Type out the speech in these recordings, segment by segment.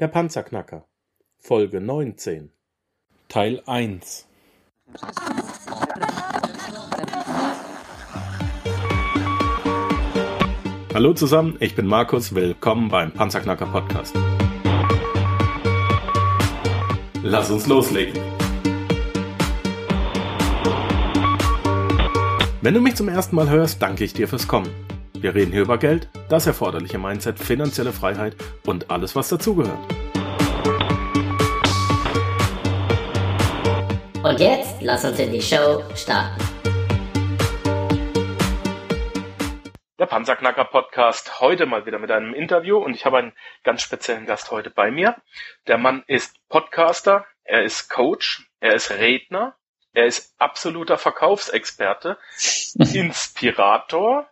Der Panzerknacker Folge 19 Teil 1 Hallo zusammen, ich bin Markus, willkommen beim Panzerknacker Podcast. Lass uns loslegen. Wenn du mich zum ersten Mal hörst, danke ich dir fürs Kommen. Wir reden hier über Geld, das erforderliche Mindset, finanzielle Freiheit und alles, was dazugehört. Und jetzt lass uns in die Show starten. Der Panzerknacker Podcast heute mal wieder mit einem Interview und ich habe einen ganz speziellen Gast heute bei mir. Der Mann ist Podcaster, er ist Coach, er ist Redner, er ist absoluter Verkaufsexperte, Inspirator,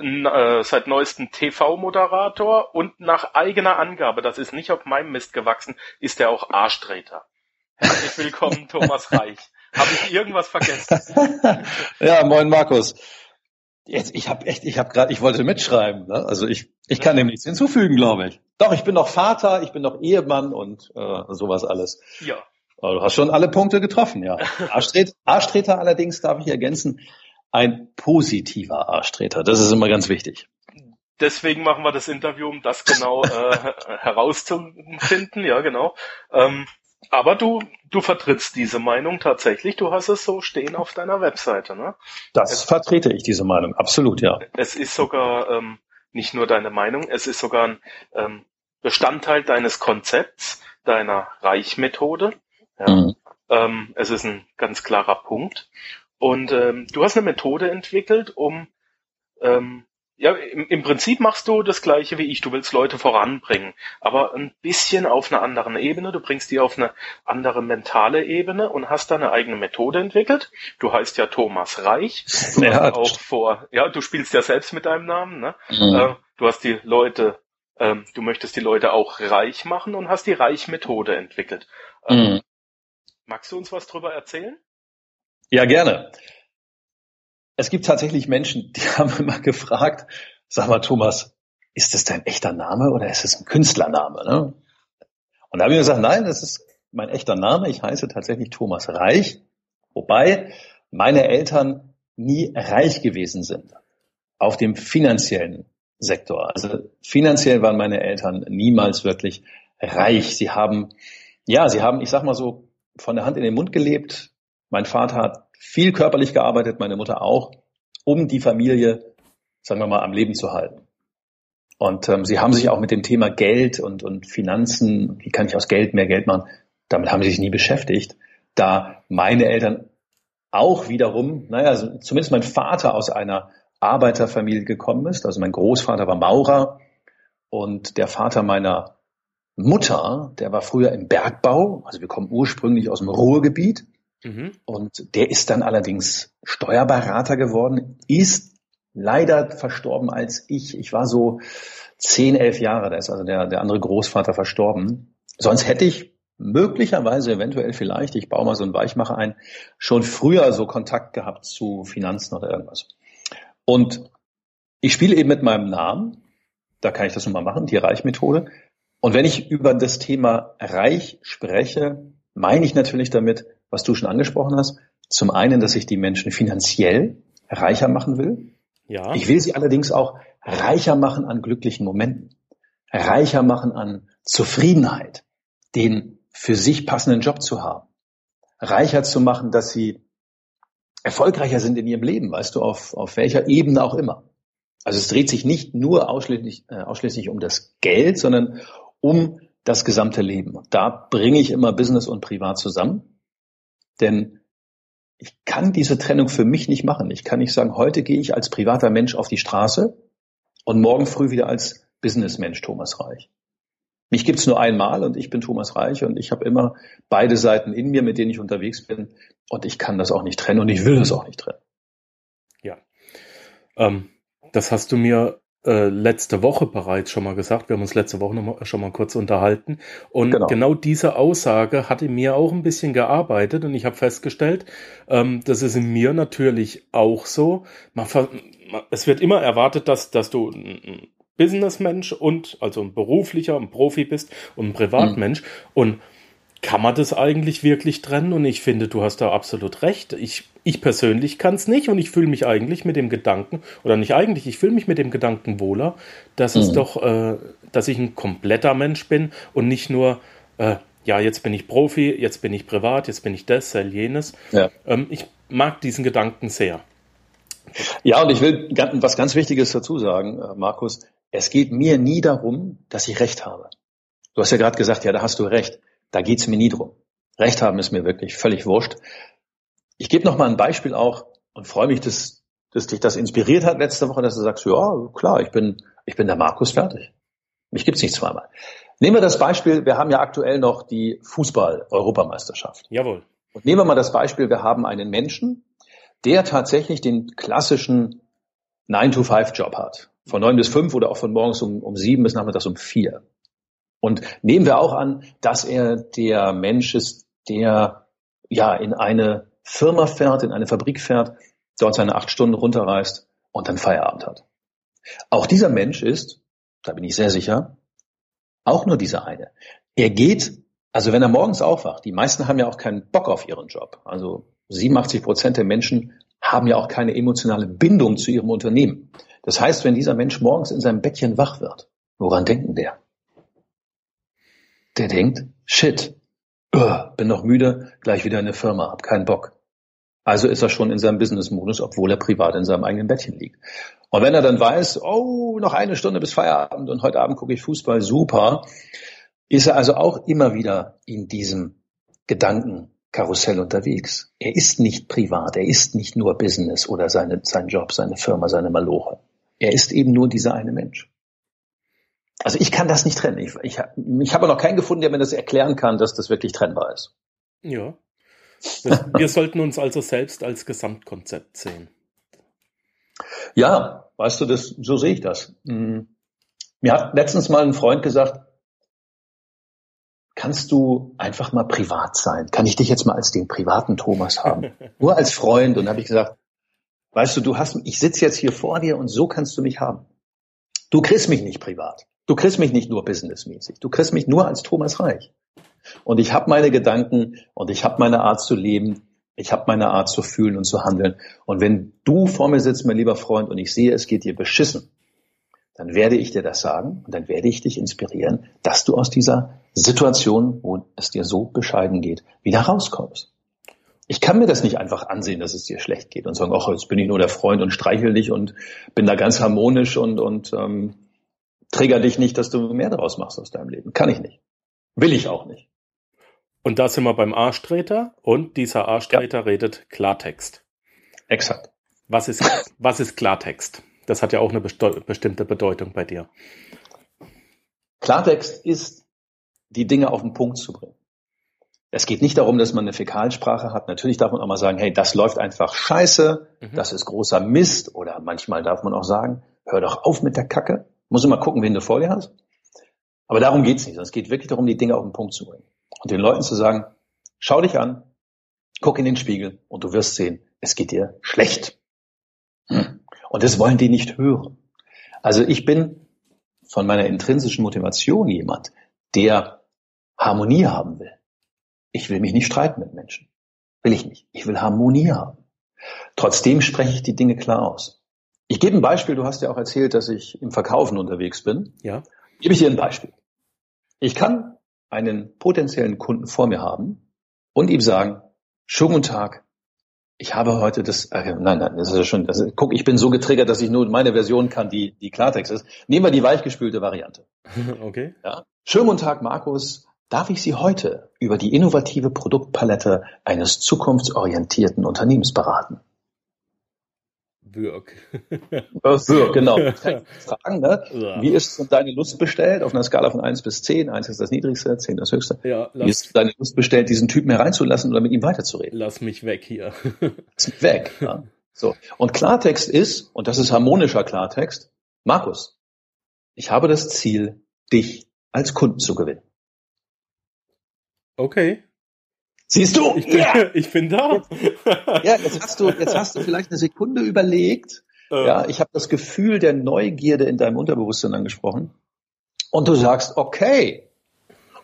äh, seit neuestem TV-Moderator und nach eigener Angabe, das ist nicht auf meinem Mist gewachsen, ist er auch Arschtreter. Herzlich willkommen, Thomas Reich. Habe ich irgendwas vergessen? ja, moin Markus. Jetzt, ich habe echt, ich habe gerade, ich wollte mitschreiben. Ne? Also ich, ich kann dem nichts hinzufügen, glaube ich. Doch, ich bin noch Vater, ich bin noch Ehemann und äh, sowas alles. Ja. Aber du hast schon alle Punkte getroffen, ja. Arschtreter allerdings darf ich ergänzen, ein positiver Arschtreter. Das ist immer ganz wichtig. Deswegen machen wir das Interview, um das genau äh, herauszufinden. Ja, genau. Ähm, aber du, du vertrittst diese Meinung tatsächlich. Du hast es so stehen auf deiner Webseite, ne? Das es, vertrete ich diese Meinung, absolut, ja. Es ist sogar ähm, nicht nur deine Meinung, es ist sogar ein ähm, Bestandteil deines Konzepts, deiner Reichmethode. Ja. Mhm. Ähm, es ist ein ganz klarer Punkt. Und ähm, du hast eine Methode entwickelt, um ähm, ja, im, im Prinzip machst du das gleiche wie ich. Du willst Leute voranbringen, aber ein bisschen auf einer anderen Ebene. Du bringst die auf eine andere mentale Ebene und hast da eine eigene Methode entwickelt. Du heißt ja Thomas Reich. Du ja, auch vor, ja, du spielst ja selbst mit deinem Namen, ne? Mhm. Äh, du hast die Leute, ähm, du möchtest die Leute auch reich machen und hast die Reich-Methode entwickelt. Ähm, mhm. Magst du uns was drüber erzählen? Ja, gerne. Es gibt tatsächlich Menschen, die haben immer gefragt, sag mal Thomas, ist das dein echter Name oder ist es ein Künstlername? Ne? Und da habe ich gesagt, nein, das ist mein echter Name. Ich heiße tatsächlich Thomas Reich, wobei meine Eltern nie reich gewesen sind auf dem finanziellen Sektor. Also finanziell waren meine Eltern niemals wirklich reich. Sie haben, ja, sie haben, ich sag mal so, von der Hand in den Mund gelebt, mein Vater hat viel körperlich gearbeitet, meine Mutter auch, um die Familie, sagen wir mal, am Leben zu halten. Und ähm, sie haben sich auch mit dem Thema Geld und, und Finanzen, wie kann ich aus Geld mehr Geld machen, damit haben sie sich nie beschäftigt. Da meine Eltern auch wiederum, naja, zumindest mein Vater aus einer Arbeiterfamilie gekommen ist. Also mein Großvater war Maurer und der Vater meiner Mutter, der war früher im Bergbau. Also wir kommen ursprünglich aus dem Ruhrgebiet. Mhm. Und der ist dann allerdings Steuerberater geworden, ist leider verstorben als ich. Ich war so zehn, elf Jahre, da ist also der, der andere Großvater verstorben. Sonst hätte ich möglicherweise, eventuell vielleicht, ich baue mal so einen Weichmacher ein, schon früher so Kontakt gehabt zu Finanzen oder irgendwas. Und ich spiele eben mit meinem Namen, da kann ich das nun mal machen, die Reichmethode. Und wenn ich über das Thema Reich spreche, meine ich natürlich damit, was du schon angesprochen hast. Zum einen, dass ich die Menschen finanziell reicher machen will. Ja. Ich will sie allerdings auch reicher machen an glücklichen Momenten, reicher machen an Zufriedenheit, den für sich passenden Job zu haben, reicher zu machen, dass sie erfolgreicher sind in ihrem Leben, weißt du, auf, auf welcher Ebene auch immer. Also es dreht sich nicht nur ausschließlich, äh, ausschließlich um das Geld, sondern um das gesamte Leben. Da bringe ich immer Business und Privat zusammen. Denn ich kann diese Trennung für mich nicht machen. Ich kann nicht sagen, heute gehe ich als privater Mensch auf die Straße und morgen früh wieder als Businessmensch Thomas Reich. Mich gibt's nur einmal und ich bin Thomas Reich und ich habe immer beide Seiten in mir, mit denen ich unterwegs bin und ich kann das auch nicht trennen und ich will das auch nicht trennen. Ja, ähm, das hast du mir äh, letzte Woche bereits schon mal gesagt. Wir haben uns letzte Woche noch mal, schon mal kurz unterhalten. Und genau. genau. diese Aussage hatte mir auch ein bisschen gearbeitet und ich habe festgestellt, ähm, das ist in mir natürlich auch so. Man, es wird immer erwartet, dass, dass du Businessmensch und also ein beruflicher, ein Profi bist und ein Privatmensch. Mhm. Und kann man das eigentlich wirklich trennen? Und ich finde, du hast da absolut recht. Ich, ich persönlich kann es nicht und ich fühle mich eigentlich mit dem Gedanken, oder nicht eigentlich, ich fühle mich mit dem Gedanken wohler, dass mhm. es doch, äh, dass ich ein kompletter Mensch bin und nicht nur, äh, ja, jetzt bin ich Profi, jetzt bin ich privat, jetzt bin ich das, jenes. Ja. Ähm, ich mag diesen Gedanken sehr. Ja, und ich will was ganz Wichtiges dazu sagen, äh, Markus. Es geht mir nie darum, dass ich Recht habe. Du hast ja gerade gesagt, ja, da hast du Recht. Da geht's mir nie drum. Recht haben ist mir wirklich völlig wurscht. Ich gebe noch mal ein Beispiel auch und freue mich, dass, dass dich das inspiriert hat letzte Woche, dass du sagst, ja, klar, ich bin, ich bin der Markus fertig. Mich gibt's nicht zweimal. Nehmen wir das Beispiel, wir haben ja aktuell noch die Fußball-Europameisterschaft. Jawohl. Und nehmen wir mal das Beispiel, wir haben einen Menschen, der tatsächlich den klassischen 9-to-5-Job hat. Von 9 bis 5 oder auch von morgens um, um 7 bis nachmittags um 4. Und nehmen wir auch an, dass er der Mensch ist, der ja in eine Firma fährt, in eine Fabrik fährt, dort seine acht Stunden runterreist und dann Feierabend hat. Auch dieser Mensch ist, da bin ich sehr sicher, auch nur dieser eine. Er geht, also wenn er morgens aufwacht, die meisten haben ja auch keinen Bock auf ihren Job. Also 87 Prozent der Menschen haben ja auch keine emotionale Bindung zu ihrem Unternehmen. Das heißt, wenn dieser Mensch morgens in seinem Bettchen wach wird, woran denken der? Der denkt, shit, uh, bin noch müde, gleich wieder in der Firma, hab keinen Bock. Also ist er schon in seinem Business-Modus, obwohl er privat in seinem eigenen Bettchen liegt. Und wenn er dann weiß, oh, noch eine Stunde bis Feierabend und heute Abend gucke ich Fußball, super, ist er also auch immer wieder in diesem Gedankenkarussell unterwegs. Er ist nicht privat, er ist nicht nur Business oder seine, sein Job, seine Firma, seine Maloche. Er ist eben nur dieser eine Mensch. Also ich kann das nicht trennen. Ich, ich, ich habe noch keinen gefunden, der mir das erklären kann, dass das wirklich trennbar ist. Ja. Wir sollten uns also selbst als Gesamtkonzept sehen. Ja, weißt du, das, so sehe ich das. Hm. Mir hat letztens mal ein Freund gesagt, kannst du einfach mal privat sein? Kann ich dich jetzt mal als den privaten Thomas haben? Nur als Freund. Und habe ich gesagt, weißt du, du hast, ich sitze jetzt hier vor dir und so kannst du mich haben. Du kriegst mich nicht privat. Du kriegst mich nicht nur businessmäßig. Du kriegst mich nur als Thomas Reich. Und ich habe meine Gedanken und ich habe meine Art zu leben. Ich habe meine Art zu fühlen und zu handeln. Und wenn du vor mir sitzt, mein lieber Freund, und ich sehe, es geht dir beschissen, dann werde ich dir das sagen und dann werde ich dich inspirieren, dass du aus dieser Situation, wo es dir so bescheiden geht, wieder rauskommst. Ich kann mir das nicht einfach ansehen, dass es dir schlecht geht und sagen, ach, jetzt bin ich nur der Freund und streichel dich und bin da ganz harmonisch und, und ähm, trigger dich nicht, dass du mehr daraus machst aus deinem Leben. Kann ich nicht. Will ich auch nicht. Und da sind wir beim Arschtreter und dieser Arschtreter ja. redet Klartext. Exakt. Was ist, was ist Klartext? Das hat ja auch eine bestimmte Bedeutung bei dir. Klartext ist, die Dinge auf den Punkt zu bringen. Es geht nicht darum, dass man eine Fäkalsprache hat. Natürlich darf man auch mal sagen, hey, das läuft einfach scheiße, mhm. das ist großer Mist. Oder manchmal darf man auch sagen, hör doch auf mit der Kacke. Muss immer gucken, wen du vor dir hast. Aber darum geht's nicht. Es geht wirklich darum, die Dinge auf den Punkt zu bringen. Und den Leuten zu sagen, schau dich an, guck in den Spiegel und du wirst sehen, es geht dir schlecht. Hm. Und das wollen die nicht hören. Also ich bin von meiner intrinsischen Motivation jemand, der Harmonie haben will. Ich will mich nicht streiten mit Menschen. Will ich nicht. Ich will Harmonie haben. Trotzdem spreche ich die Dinge klar aus. Ich gebe ein Beispiel. Du hast ja auch erzählt, dass ich im Verkaufen unterwegs bin. Ja. Gebe ich dir ein Beispiel. Ich kann einen potenziellen Kunden vor mir haben und ihm sagen, schönen guten Tag. Ich habe heute das, äh, nein, nein, das ist ja schon, das ist, guck, ich bin so getriggert, dass ich nur meine Version kann, die, die Klartext ist. Nehmen wir die weichgespülte Variante. Okay. Ja. Schönen guten Tag, Markus. Darf ich Sie heute über die innovative Produktpalette eines zukunftsorientierten Unternehmens beraten? Wirk. Wirk, genau. Fragen, ne? Ja. Wie ist deine Lust bestellt auf einer Skala von 1 bis 10? 1 ist das niedrigste, 10 das höchste. Ja, Wie ist deine Lust bestellt, diesen Typen hereinzulassen oder mit ihm weiterzureden? Lass mich weg hier. Lass mich weg. Ja. So. Und Klartext ist, und das ist harmonischer Klartext, Markus, ich habe das Ziel, dich als Kunden zu gewinnen. Okay. Siehst du? Ich bin, ja. ich bin da. ja, jetzt hast du, jetzt hast du vielleicht eine Sekunde überlegt Äh, ja, ich habe das Gefühl der Neugierde in deinem Unterbewusstsein angesprochen. Und du sagst, okay.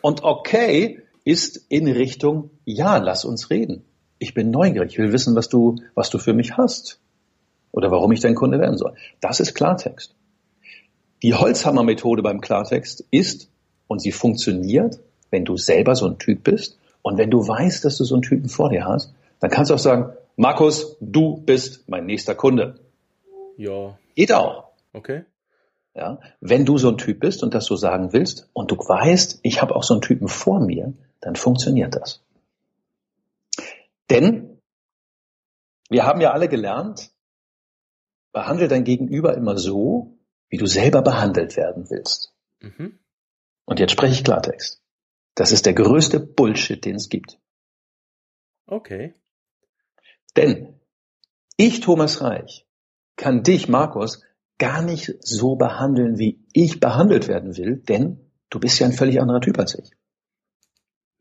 Und okay ist in Richtung, ja, lass uns reden. Ich bin neugierig, ich will wissen, was du, was du für mich hast. Oder warum ich dein Kunde werden soll. Das ist Klartext. Die Holzhammer-Methode beim Klartext ist, und sie funktioniert, wenn du selber so ein Typ bist und wenn du weißt, dass du so einen Typen vor dir hast, dann kannst du auch sagen, Markus, du bist mein nächster Kunde. Ja. Geht auch. Okay. Ja, wenn du so ein Typ bist und das so sagen willst und du weißt, ich habe auch so einen Typen vor mir, dann funktioniert das. Denn wir haben ja alle gelernt, behandle dein Gegenüber immer so, wie du selber behandelt werden willst. Mhm. Und jetzt spreche ich Klartext. Das ist der größte Bullshit, den es gibt. Okay. Denn ich, Thomas Reich, kann dich, Markus, gar nicht so behandeln, wie ich behandelt werden will, denn du bist ja ein völlig anderer Typ als ich.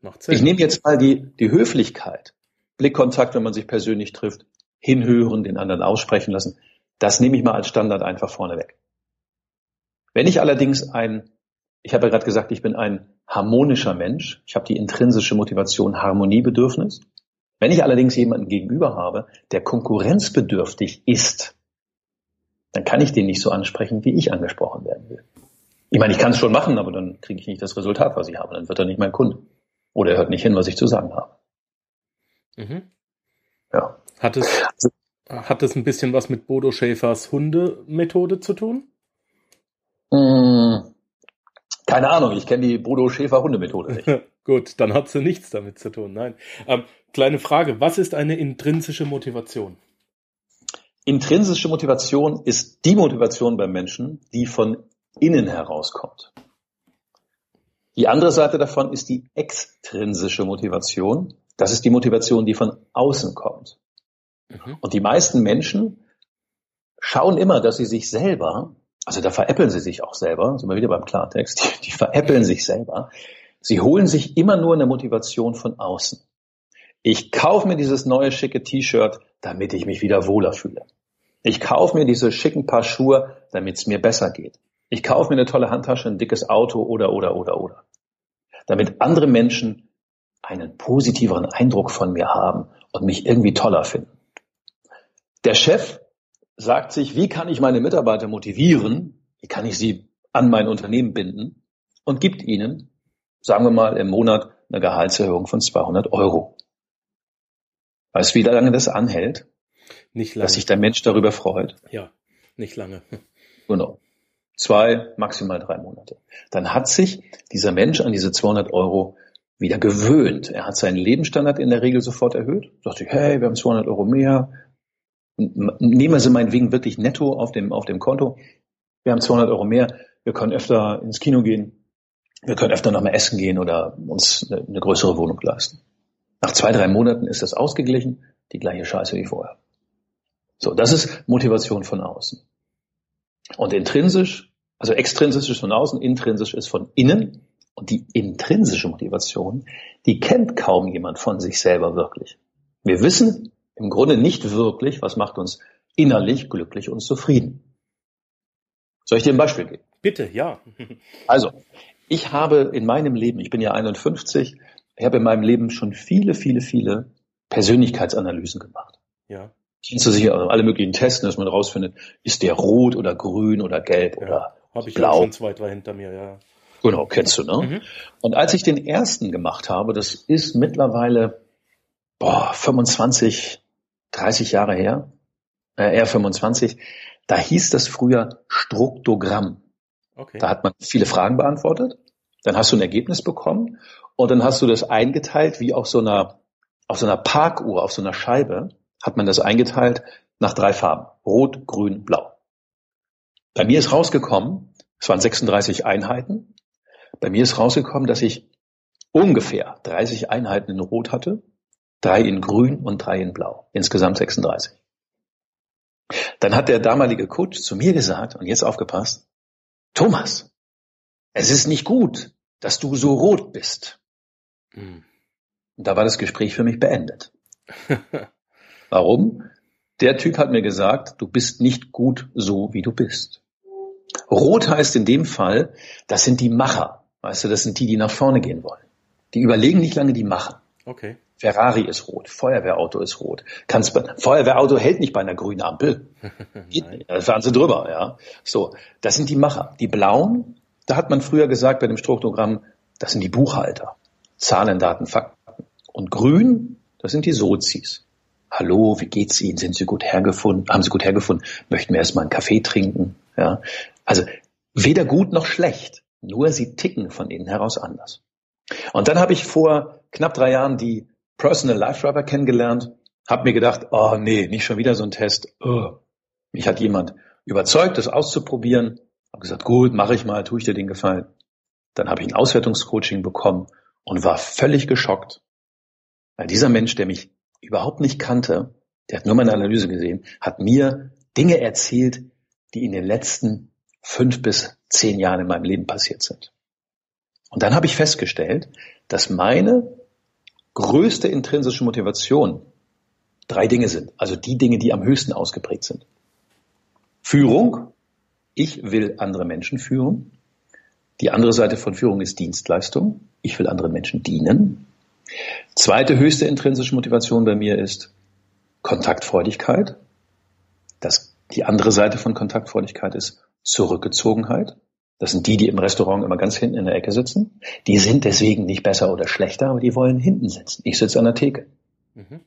Macht Sinn. Ich nehme jetzt mal die, die Höflichkeit, Blickkontakt, wenn man sich persönlich trifft, hinhören, den anderen aussprechen lassen. Das nehme ich mal als Standard einfach vorne weg. Wenn ich allerdings ein, ich habe ja gerade gesagt, ich bin ein harmonischer Mensch, ich habe die intrinsische Motivation Harmoniebedürfnis. Wenn ich allerdings jemanden gegenüber habe, der konkurrenzbedürftig ist, dann kann ich den nicht so ansprechen, wie ich angesprochen werden will. Ich meine, ich kann es schon machen, aber dann kriege ich nicht das Resultat, was ich habe. Dann wird er nicht mein Kunde. Oder er hört nicht hin, was ich zu sagen habe. Mhm. Ja. Hat es, hat es ein bisschen was mit Bodo Schäfers Hundemethode zu tun? Mmh, keine Ahnung, ich kenne die Bodo Schäfer Hundemethode nicht. Gut, dann hat sie nichts damit zu tun. Nein. Ähm, kleine Frage, was ist eine intrinsische Motivation? Intrinsische Motivation ist die Motivation beim Menschen, die von innen herauskommt. Die andere Seite davon ist die extrinsische Motivation. Das ist die Motivation, die von außen kommt. Mhm. Und die meisten Menschen schauen immer, dass sie sich selber, also da veräppeln sie sich auch selber, sind wir wieder beim Klartext, die, die veräppeln sich selber. Sie holen sich immer nur eine Motivation von außen. Ich kaufe mir dieses neue schicke T-Shirt, damit ich mich wieder wohler fühle. Ich kaufe mir diese schicken Paar Schuhe, damit es mir besser geht. Ich kaufe mir eine tolle Handtasche, ein dickes Auto oder, oder, oder, oder. Damit andere Menschen einen positiveren Eindruck von mir haben und mich irgendwie toller finden. Der Chef sagt sich, wie kann ich meine Mitarbeiter motivieren? Wie kann ich sie an mein Unternehmen binden? Und gibt ihnen, sagen wir mal, im Monat eine Gehaltserhöhung von 200 Euro. Weißt du, wie lange das anhält? Nicht lange. Dass sich der Mensch darüber freut? Ja, nicht lange. Genau. Zwei, maximal drei Monate. Dann hat sich dieser Mensch an diese 200 Euro wieder gewöhnt. Er hat seinen Lebensstandard in der Regel sofort erhöht. Sagt sich, hey, wir haben 200 Euro mehr. Nehmen Sie meinetwegen wirklich netto auf dem, auf dem Konto. Wir haben 200 Euro mehr. Wir können öfter ins Kino gehen. Wir können öfter noch mal essen gehen oder uns eine, eine größere Wohnung leisten. Nach zwei, drei Monaten ist das ausgeglichen. Die gleiche Scheiße wie vorher. So, das ist Motivation von außen. Und intrinsisch, also extrinsisch ist von außen, intrinsisch ist von innen. Und die intrinsische Motivation, die kennt kaum jemand von sich selber wirklich. Wir wissen im Grunde nicht wirklich, was macht uns innerlich glücklich und zufrieden. Soll ich dir ein Beispiel geben? Bitte, ja. also, ich habe in meinem Leben, ich bin ja 51, ich habe in meinem Leben schon viele, viele, viele Persönlichkeitsanalysen gemacht. Ja kennst du sicher also alle möglichen Tests, dass man rausfindet, ist der rot oder grün oder gelb ja, oder hab ich blau. schon zwei, drei hinter mir, ja. Genau, kennst du, ne? Mhm. Und als ich den ersten gemacht habe, das ist mittlerweile boah, 25, 30 Jahre her, äh, eher 25, da hieß das früher Struktogramm. Okay. Da hat man viele Fragen beantwortet, dann hast du ein Ergebnis bekommen und dann hast du das eingeteilt wie auf so einer, auf so einer Parkuhr, auf so einer Scheibe hat man das eingeteilt nach drei Farben. Rot, Grün, Blau. Bei mir ist rausgekommen, es waren 36 Einheiten. Bei mir ist rausgekommen, dass ich ungefähr 30 Einheiten in Rot hatte, drei in Grün und drei in Blau. Insgesamt 36. Dann hat der damalige Coach zu mir gesagt, und jetzt aufgepasst, Thomas, es ist nicht gut, dass du so rot bist. Mhm. Und da war das Gespräch für mich beendet. Warum? Der Typ hat mir gesagt, du bist nicht gut so, wie du bist. Rot heißt in dem Fall, das sind die Macher. Weißt du, das sind die, die nach vorne gehen wollen. Die überlegen nicht lange, die machen. Okay. Ferrari ist rot, Feuerwehrauto ist rot. Kannst, Feuerwehrauto hält nicht bei einer grünen Ampel. da fahren sie drüber, ja. So, das sind die Macher. Die blauen, da hat man früher gesagt bei dem Struktogramm, das sind die Buchhalter. Zahlen, Daten, Fakten. Und grün, das sind die Sozis. Hallo, wie geht's Ihnen? Sind Sie gut hergefunden? Haben Sie gut hergefunden? Möchten wir erstmal einen Kaffee trinken? Ja. Also, weder gut noch schlecht. Nur sie ticken von innen heraus anders. Und dann habe ich vor knapp drei Jahren die Personal Life Driver kennengelernt, habe mir gedacht, oh nee, nicht schon wieder so ein Test. Oh. Mich hat jemand überzeugt, das auszuprobieren. Habe gesagt, gut, mache ich mal, tue ich dir den Gefallen. Dann habe ich ein Auswertungscoaching bekommen und war völlig geschockt, weil dieser Mensch, der mich überhaupt nicht kannte, der hat nur meine Analyse gesehen, hat mir Dinge erzählt, die in den letzten fünf bis zehn Jahren in meinem Leben passiert sind. Und dann habe ich festgestellt, dass meine größte intrinsische Motivation drei Dinge sind, also die Dinge, die am höchsten ausgeprägt sind. Führung, ich will andere Menschen führen. Die andere Seite von Führung ist Dienstleistung, ich will anderen Menschen dienen. Zweite höchste intrinsische Motivation bei mir ist Kontaktfreudigkeit. Das, die andere Seite von Kontaktfreudigkeit ist Zurückgezogenheit. Das sind die, die im Restaurant immer ganz hinten in der Ecke sitzen. Die sind deswegen nicht besser oder schlechter, aber die wollen hinten sitzen. Ich sitze an der Theke. Mhm.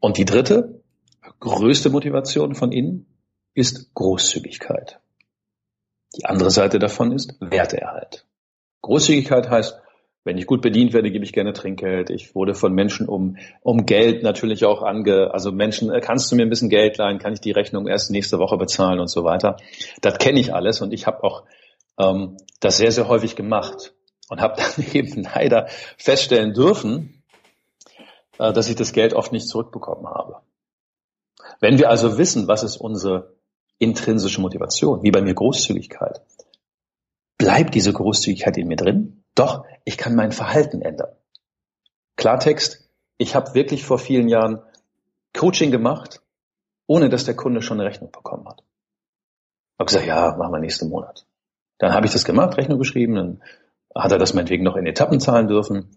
Und die dritte, größte Motivation von innen ist Großzügigkeit. Die andere Seite davon ist Werteerhalt. Großzügigkeit heißt, wenn ich gut bedient werde, gebe ich gerne Trinkgeld. Ich wurde von Menschen um, um Geld natürlich auch ange, also Menschen, äh, kannst du mir ein bisschen Geld leihen, kann ich die Rechnung erst nächste Woche bezahlen und so weiter. Das kenne ich alles und ich habe auch ähm, das sehr, sehr häufig gemacht und habe dann eben leider feststellen dürfen, äh, dass ich das Geld oft nicht zurückbekommen habe. Wenn wir also wissen, was ist unsere intrinsische Motivation, wie bei mir Großzügigkeit, bleibt diese Großzügigkeit in mir drin? Doch, ich kann mein Verhalten ändern. Klartext, ich habe wirklich vor vielen Jahren Coaching gemacht, ohne dass der Kunde schon eine Rechnung bekommen hat. Ich habe gesagt, ja, machen wir nächsten Monat. Dann habe ich das gemacht, Rechnung geschrieben, dann hat er das meinetwegen noch in Etappen zahlen dürfen.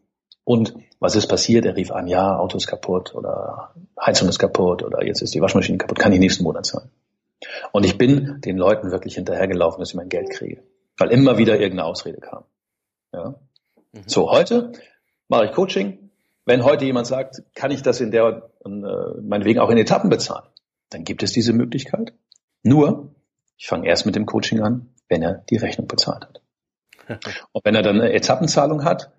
Und was ist passiert? Er rief an, ja, Auto ist kaputt oder Heizung ist kaputt oder jetzt ist die Waschmaschine kaputt, kann ich nächsten Monat zahlen. Und ich bin den Leuten wirklich hinterhergelaufen, dass ich mein Geld kriege, weil immer wieder irgendeine Ausrede kam. Ja. Mhm. So, heute mache ich Coaching. Wenn heute jemand sagt, kann ich das in der, äh, meinetwegen auch in Etappen bezahlen, dann gibt es diese Möglichkeit. Nur, ich fange erst mit dem Coaching an, wenn er die Rechnung bezahlt hat. Und wenn er dann eine Etappenzahlung hat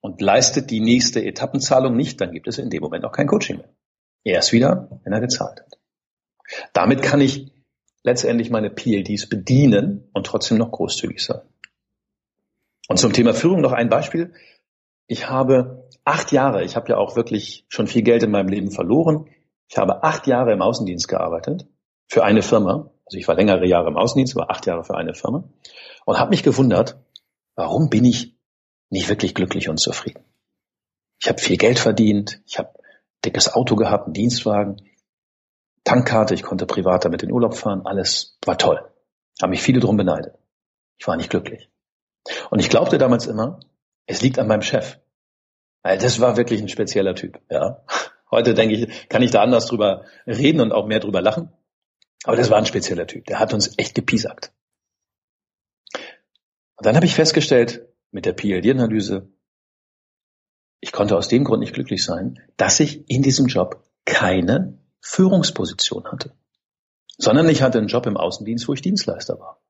und leistet die nächste Etappenzahlung nicht, dann gibt es in dem Moment auch kein Coaching mehr. Erst wieder, wenn er gezahlt hat. Damit kann ich letztendlich meine PLDs bedienen und trotzdem noch großzügig sein. Und zum Thema Führung noch ein Beispiel. Ich habe acht Jahre, ich habe ja auch wirklich schon viel Geld in meinem Leben verloren. Ich habe acht Jahre im Außendienst gearbeitet für eine Firma. Also ich war längere Jahre im Außendienst, war acht Jahre für eine Firma und habe mich gewundert, warum bin ich nicht wirklich glücklich und zufrieden. Ich habe viel Geld verdient, ich habe dickes Auto gehabt, einen Dienstwagen, Tankkarte, ich konnte privat damit in Urlaub fahren, alles war toll. Haben mich viele drum beneidet. Ich war nicht glücklich. Und ich glaubte damals immer, es liegt an meinem Chef. Weil das war wirklich ein spezieller Typ, ja. Heute denke ich, kann ich da anders drüber reden und auch mehr drüber lachen. Aber das war ein spezieller Typ. Der hat uns echt gepiesackt. Und dann habe ich festgestellt, mit der PLD-Analyse, ich konnte aus dem Grund nicht glücklich sein, dass ich in diesem Job keine Führungsposition hatte, sondern ich hatte einen Job im Außendienst, wo ich Dienstleister war.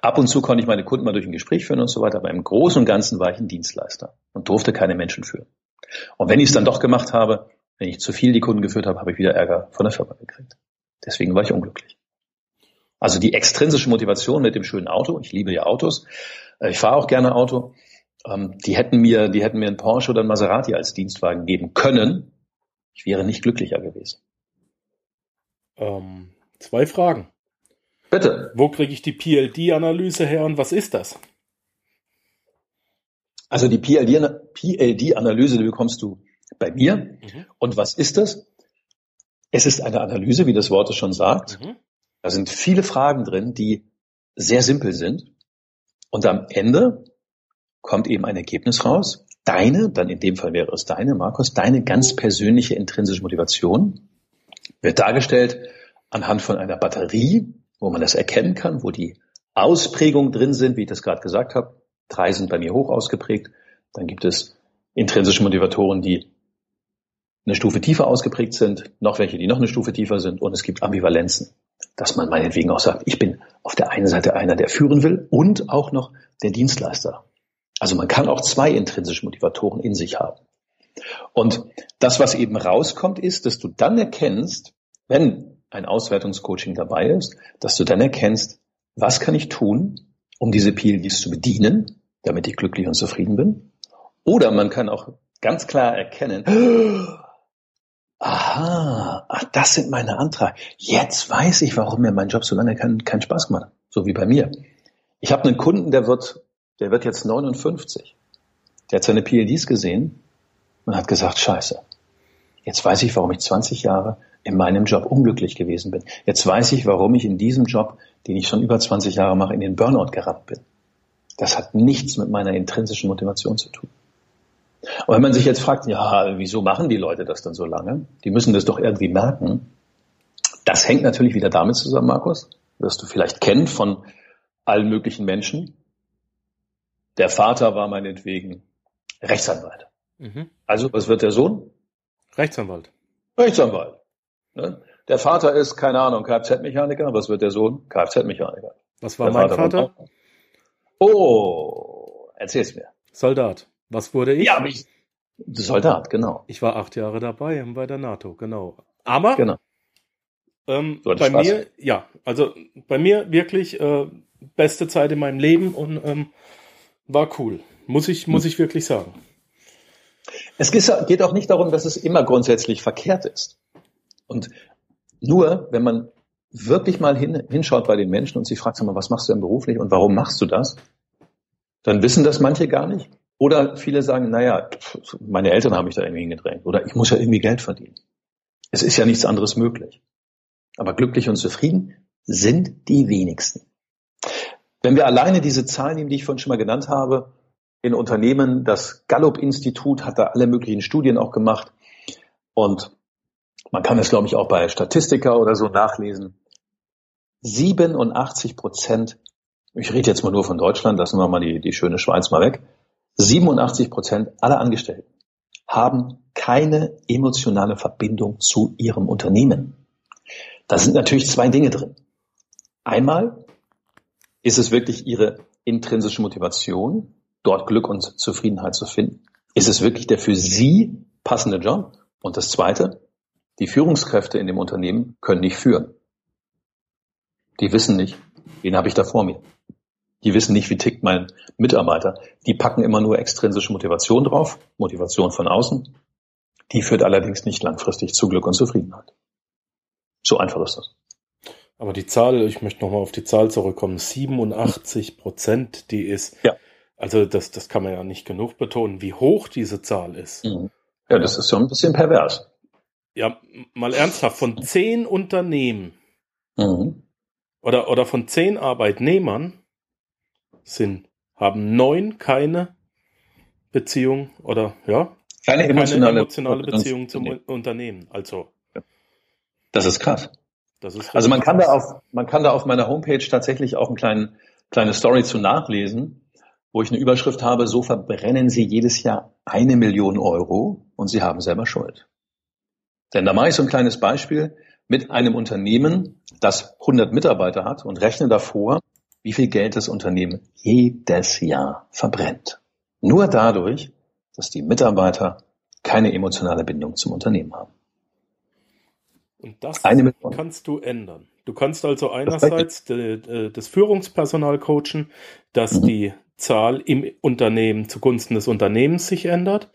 Ab und zu konnte ich meine Kunden mal durch ein Gespräch führen und so weiter, aber im Großen und Ganzen war ich ein Dienstleister und durfte keine Menschen führen. Und wenn ich es dann doch gemacht habe, wenn ich zu viel die Kunden geführt habe, habe ich wieder Ärger von der Firma gekriegt. Deswegen war ich unglücklich. Also die extrinsische Motivation mit dem schönen Auto, ich liebe ja Autos, äh, ich fahre auch gerne Auto, ähm, die hätten mir, die hätten mir einen Porsche oder einen Maserati als Dienstwagen geben können. Ich wäre nicht glücklicher gewesen. Ähm, zwei Fragen. Bitte. Wo kriege ich die PLD-Analyse her und was ist das? Also die PLD-Analyse, die bekommst du bei mir. Mhm. Und was ist das? Es ist eine Analyse, wie das Wort es schon sagt. Mhm. Da sind viele Fragen drin, die sehr simpel sind. Und am Ende kommt eben ein Ergebnis raus. Deine, dann in dem Fall wäre es deine, Markus, deine ganz persönliche intrinsische Motivation wird dargestellt anhand von einer Batterie, wo man das erkennen kann, wo die Ausprägungen drin sind, wie ich das gerade gesagt habe. Drei sind bei mir hoch ausgeprägt. Dann gibt es intrinsische Motivatoren, die eine Stufe tiefer ausgeprägt sind, noch welche, die noch eine Stufe tiefer sind und es gibt Ambivalenzen, dass man meinetwegen auch sagt, ich bin auf der einen Seite einer, der führen will und auch noch der Dienstleister. Also man kann auch zwei intrinsische Motivatoren in sich haben. Und das, was eben rauskommt, ist, dass du dann erkennst, wenn ein Auswertungscoaching dabei ist, dass du dann erkennst, was kann ich tun, um diese PLDs zu bedienen, damit ich glücklich und zufrieden bin. Oder man kann auch ganz klar erkennen, aha, ach, das sind meine Anträge. Jetzt weiß ich, warum mir mein Job so lange keinen keinen Spaß gemacht hat. So wie bei mir. Ich habe einen Kunden, der wird, der wird jetzt 59. Der hat seine PLDs gesehen und hat gesagt, scheiße. Jetzt weiß ich, warum ich 20 Jahre in meinem Job unglücklich gewesen bin. Jetzt weiß ich, warum ich in diesem Job, den ich schon über 20 Jahre mache, in den Burnout gerannt bin. Das hat nichts mit meiner intrinsischen Motivation zu tun. Und wenn man sich jetzt fragt, ja, wieso machen die Leute das dann so lange? Die müssen das doch irgendwie merken. Das hängt natürlich wieder damit zusammen, Markus, wirst du vielleicht kennen von allen möglichen Menschen. Der Vater war meinetwegen Rechtsanwalt. Mhm. Also, was wird der Sohn? Rechtsanwalt. Rechtsanwalt. Ne? Der Vater ist, keine Ahnung, Kfz-Mechaniker. Was wird der Sohn? Kfz-Mechaniker. Was war der mein Vater? Vater? Oh, erzähl's mir. Soldat. Was wurde ich? Ja, ich, Soldat, genau. Ich war acht Jahre dabei bei der NATO, genau. Aber genau. Ähm, bei Spaß. mir, ja, also bei mir wirklich äh, beste Zeit in meinem Leben und ähm, war cool. Muss ich, muss hm. ich wirklich sagen. Es geht auch nicht darum, dass es immer grundsätzlich verkehrt ist. Und nur, wenn man wirklich mal hin, hinschaut bei den Menschen und sie fragt, sag mal, was machst du denn beruflich und warum machst du das? Dann wissen das manche gar nicht. Oder viele sagen, naja, meine Eltern haben mich da irgendwie hingedrängt. Oder ich muss ja irgendwie Geld verdienen. Es ist ja nichts anderes möglich. Aber glücklich und zufrieden sind die wenigsten. Wenn wir alleine diese Zahlen nehmen, die ich vorhin schon mal genannt habe, in Unternehmen, das Gallup-Institut hat da alle möglichen Studien auch gemacht. Und man kann es, glaube ich, auch bei Statistiker oder so nachlesen. 87 Prozent, ich rede jetzt mal nur von Deutschland, lassen wir mal die, die schöne Schweiz mal weg, 87 Prozent aller Angestellten haben keine emotionale Verbindung zu ihrem Unternehmen. Da sind natürlich zwei Dinge drin. Einmal ist es wirklich ihre intrinsische Motivation, dort Glück und Zufriedenheit zu finden. Ist es wirklich der für sie passende Job? Und das Zweite, die Führungskräfte in dem Unternehmen können nicht führen. Die wissen nicht, wen habe ich da vor mir. Die wissen nicht, wie tickt mein Mitarbeiter. Die packen immer nur extrinsische Motivation drauf, Motivation von außen. Die führt allerdings nicht langfristig zu Glück und Zufriedenheit. So einfach ist das. Aber die Zahl, ich möchte nochmal auf die Zahl zurückkommen, 87 Prozent, die ist, ja. also das, das kann man ja nicht genug betonen, wie hoch diese Zahl ist. Mhm. Ja, das ist so ein bisschen pervers. Ja, mal ernsthaft, von zehn Unternehmen mhm. oder, oder von zehn Arbeitnehmern sind, haben neun keine Beziehung oder ja, keine emotionale, keine emotionale Beziehung zum Unternehmen. Also das ist krass. Das ist also man kann krass. da auf man kann da auf meiner Homepage tatsächlich auch eine kleine kleine Story zu nachlesen, wo ich eine Überschrift habe: So verbrennen Sie jedes Jahr eine Million Euro und Sie haben selber Schuld. Denn da mache ich so ein kleines Beispiel mit einem Unternehmen, das 100 Mitarbeiter hat und rechne davor, wie viel Geld das Unternehmen jedes Jahr verbrennt. Nur dadurch, dass die Mitarbeiter keine emotionale Bindung zum Unternehmen haben. Und das kannst du ändern. Du kannst also einerseits das Führungspersonal coachen, dass mhm. die Zahl im Unternehmen zugunsten des Unternehmens sich ändert.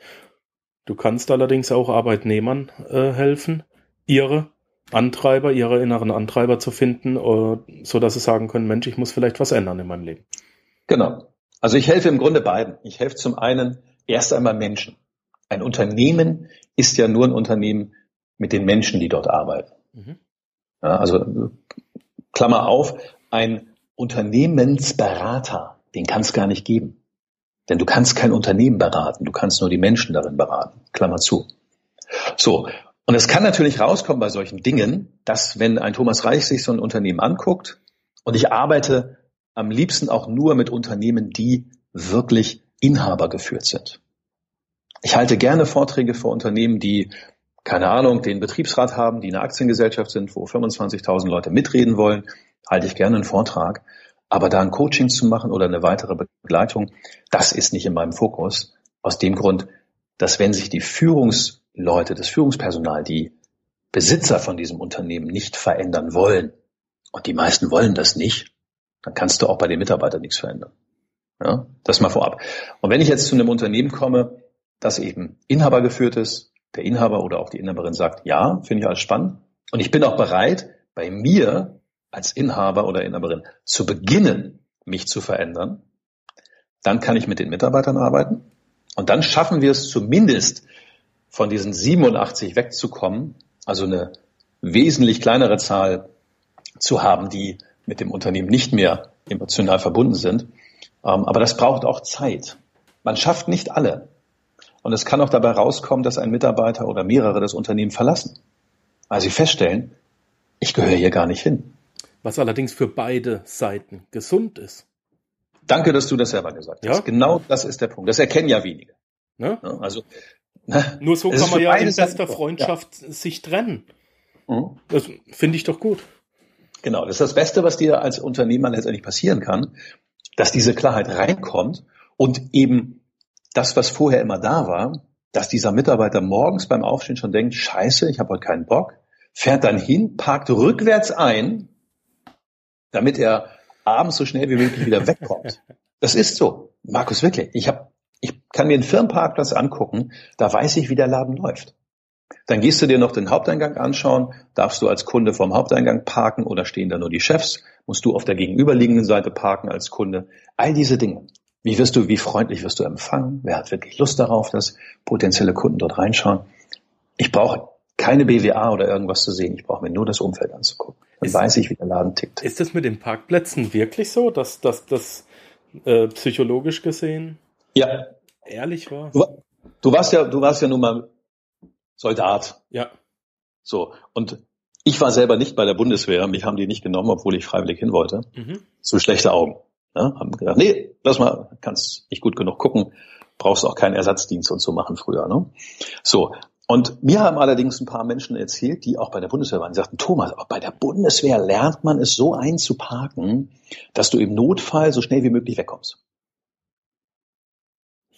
Du kannst allerdings auch Arbeitnehmern äh, helfen, ihre Antreiber, ihre inneren Antreiber zu finden, äh, so dass sie sagen können, Mensch, ich muss vielleicht was ändern in meinem Leben. Genau. Also ich helfe im Grunde beiden. Ich helfe zum einen erst einmal Menschen. Ein Unternehmen ist ja nur ein Unternehmen, mit den Menschen, die dort arbeiten. Mhm. Ja, also Klammer auf, ein Unternehmensberater, den kann es gar nicht geben. Denn du kannst kein Unternehmen beraten, du kannst nur die Menschen darin beraten. Klammer zu. So. Und es kann natürlich rauskommen bei solchen Dingen, dass wenn ein Thomas Reich sich so ein Unternehmen anguckt, und ich arbeite am liebsten auch nur mit Unternehmen, die wirklich Inhaber geführt sind. Ich halte gerne Vorträge für Unternehmen, die, keine Ahnung, den Betriebsrat haben, die eine Aktiengesellschaft sind, wo 25.000 Leute mitreden wollen, halte ich gerne einen Vortrag. Aber da ein Coaching zu machen oder eine weitere Begleitung, das ist nicht in meinem Fokus. Aus dem Grund, dass wenn sich die Führungsleute, das Führungspersonal, die Besitzer von diesem Unternehmen nicht verändern wollen, und die meisten wollen das nicht, dann kannst du auch bei den Mitarbeitern nichts verändern. Ja, das mal vorab. Und wenn ich jetzt zu einem Unternehmen komme, das eben Inhaber geführt ist, der Inhaber oder auch die Inhaberin sagt, ja, finde ich alles spannend. Und ich bin auch bereit, bei mir als Inhaber oder Inhaberin zu beginnen, mich zu verändern, dann kann ich mit den Mitarbeitern arbeiten. Und dann schaffen wir es zumindest von diesen 87 wegzukommen, also eine wesentlich kleinere Zahl zu haben, die mit dem Unternehmen nicht mehr emotional verbunden sind. Ähm, aber das braucht auch Zeit. Man schafft nicht alle. Und es kann auch dabei rauskommen, dass ein Mitarbeiter oder mehrere das Unternehmen verlassen, weil sie feststellen, ich gehöre hier gar nicht hin. Was allerdings für beide Seiten gesund ist. Danke, dass du das selber gesagt hast. Genau das ist der Punkt. Das erkennen ja wenige. Ne? Also, ne? Nur so kann man ja in bester Freundschaft ja. sich trennen. Mhm. Das finde ich doch gut. Genau, das ist das Beste, was dir als Unternehmer letztendlich passieren kann, dass diese Klarheit reinkommt und eben das, was vorher immer da war, dass dieser Mitarbeiter morgens beim Aufstehen schon denkt, scheiße, ich habe heute keinen Bock, fährt dann hin, parkt rückwärts ein, damit er abends so schnell wie möglich wieder wegkommt. Das ist so. Markus, wirklich. Ich, hab, ich kann mir einen Firmenparkplatz angucken, da weiß ich, wie der Laden läuft. Dann gehst du dir noch den Haupteingang anschauen, darfst du als Kunde vom Haupteingang parken oder stehen da nur die Chefs, musst du auf der gegenüberliegenden Seite parken als Kunde. All diese Dinge. Wie wirst du, wie freundlich wirst du empfangen? Wer hat wirklich Lust darauf, dass potenzielle Kunden dort reinschauen? Ich brauche keine BWA oder irgendwas zu sehen. Ich brauche mir nur das Umfeld anzugucken. Dann ist, weiß ich, wie der Laden tickt. Ist das mit den Parkplätzen wirklich so, dass das äh, psychologisch gesehen ja. Ehrlich war? Du, du, warst ja, du warst ja nun mal Soldat. Ja. So. Und ich war selber nicht bei der Bundeswehr. Mich haben die nicht genommen, obwohl ich freiwillig hin wollte. Mhm. So schlechte Augen. Ja, haben gedacht, nee, lass mal, kannst nicht gut genug gucken, brauchst auch keinen Ersatzdienst und so machen früher. Ne? So, und mir haben allerdings ein paar Menschen erzählt, die auch bei der Bundeswehr waren, die sagten, Thomas, auch bei der Bundeswehr lernt man es so einzuparken, dass du im Notfall so schnell wie möglich wegkommst.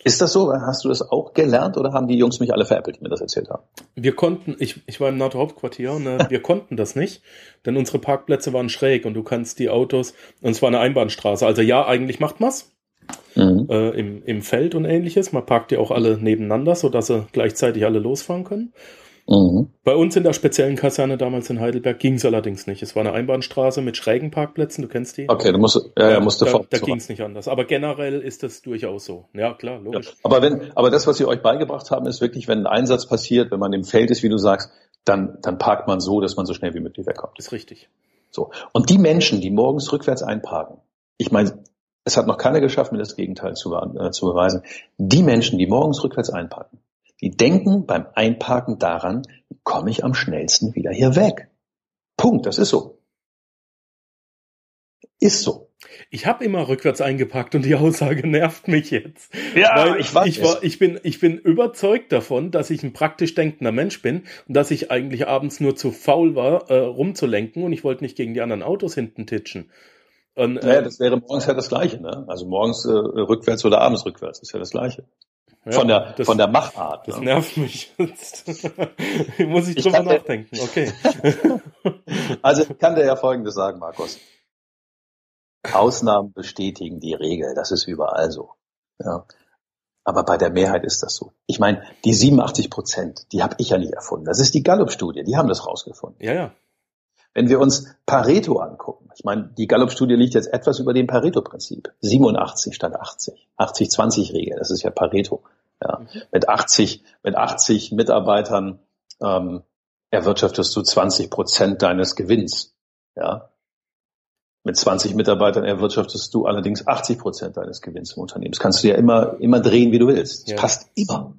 Ist das so? Hast du das auch gelernt oder haben die Jungs mich alle veräppelt, die mir das erzählt haben? Wir konnten, ich, ich war im NATO-Hauptquartier, ne, wir konnten das nicht, denn unsere Parkplätze waren schräg und du kannst die Autos, und es war eine Einbahnstraße. Also ja, eigentlich macht man's. Mhm. Äh, im, im Feld und ähnliches. Man parkt die auch alle nebeneinander, sodass sie gleichzeitig alle losfahren können. Mhm. Bei uns in der speziellen Kaserne damals in Heidelberg ging es allerdings nicht. Es war eine Einbahnstraße mit schrägen Parkplätzen, du kennst die. Okay, du musst, ja, ja, musst da, da, da ging es nicht anders. Aber generell ist das durchaus so. Ja, klar, logisch. Ja, aber wenn, aber das, was sie euch beigebracht haben, ist wirklich, wenn ein Einsatz passiert, wenn man im Feld ist, wie du sagst, dann, dann parkt man so, dass man so schnell wie möglich wegkommt. Ist richtig. So. Und die Menschen, die morgens rückwärts einparken, ich meine, es hat noch keiner geschafft, mir das Gegenteil zu, äh, zu beweisen. Die Menschen, die morgens rückwärts einparken, die denken beim Einparken daran, wie komme ich am schnellsten wieder hier weg. Punkt, das ist so. Ist so. Ich habe immer rückwärts eingepackt und die Aussage nervt mich jetzt. Ja, Weil ich weiß. Ich, war, ich, bin, ich bin überzeugt davon, dass ich ein praktisch denkender Mensch bin und dass ich eigentlich abends nur zu faul war, äh, rumzulenken und ich wollte nicht gegen die anderen Autos hinten titschen. Und, äh, naja, das wäre morgens ja das Gleiche, ne? Also morgens äh, rückwärts oder abends rückwärts ist ja das Gleiche. Ja, von der das, von der Machart. Das ne? nervt mich jetzt. Muss ich drüber ich nachdenken. Okay. also ich kann dir ja Folgendes sagen, Markus. Ausnahmen bestätigen die Regel. Das ist überall so. Ja. Aber bei der Mehrheit ist das so. Ich meine, die 87 Prozent, die habe ich ja nicht erfunden. Das ist die Gallup-Studie. Die haben das rausgefunden. Ja, ja. Wenn wir uns Pareto angucken, ich meine, die Gallup-Studie liegt jetzt etwas über dem Pareto-Prinzip. 87 statt 80. 80-20-Regel, das ist ja Pareto. Ja. Mhm. Mit 80, mit 80 Mitarbeitern ähm, erwirtschaftest du 20 Prozent deines Gewinns. Ja. Mit 20 Mitarbeitern erwirtschaftest du allerdings 80 Prozent deines Gewinns im Unternehmen. Das kannst du ja immer, immer drehen, wie du willst. Das ja. passt immer.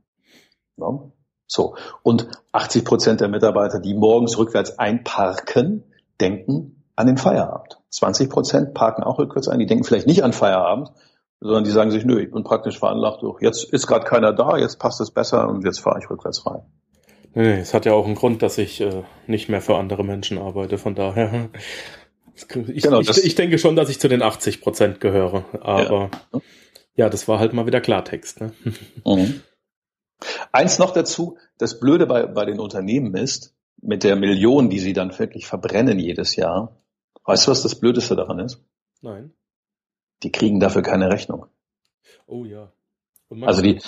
Ja. So. Und 80 Prozent der Mitarbeiter, die morgens rückwärts einparken, denken an den Feierabend. 20 Prozent parken auch rückwärts ein. Die denken vielleicht nicht an Feierabend, sondern die sagen sich, nö, ich bin praktisch veranlagt, jetzt ist gerade keiner da, jetzt passt es besser und jetzt fahre ich rückwärts rein. Nee, es hat ja auch einen Grund, dass ich äh, nicht mehr für andere Menschen arbeite, von daher. Ich, genau, ich, ich, denke schon, dass ich zu den 80 Prozent gehöre, aber ja. ja. das war halt mal wieder Klartext. Ne? Mhm. Eins noch dazu, das Blöde bei, bei den Unternehmen ist, mit der Million, die sie dann wirklich verbrennen jedes Jahr, weißt du, was das Blödeste daran ist? Nein. Die kriegen dafür keine Rechnung. Oh ja. Also die,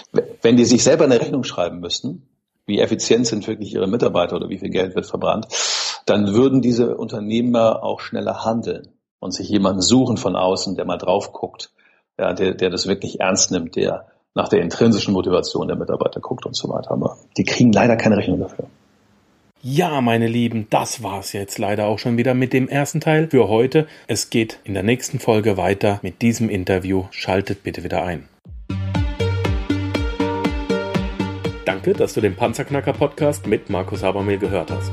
wenn die sich selber eine Rechnung schreiben müssten, wie effizient sind wirklich ihre Mitarbeiter oder wie viel Geld wird verbrannt, dann würden diese Unternehmer auch schneller handeln und sich jemanden suchen von außen, der mal drauf guckt, ja, der, der das wirklich ernst nimmt, der nach der intrinsischen Motivation der Mitarbeiter guckt und so weiter. Aber die kriegen leider keine Rechnung dafür. Ja, meine Lieben, das war's jetzt leider auch schon wieder mit dem ersten Teil für heute. Es geht in der nächsten Folge weiter mit diesem Interview. Schaltet bitte wieder ein. Danke, dass du den Panzerknacker Podcast mit Markus Habermehl gehört hast.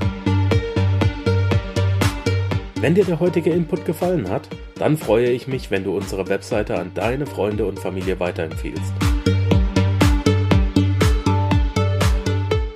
Wenn dir der heutige Input gefallen hat, dann freue ich mich, wenn du unsere Webseite an deine Freunde und Familie weiterempfiehlst.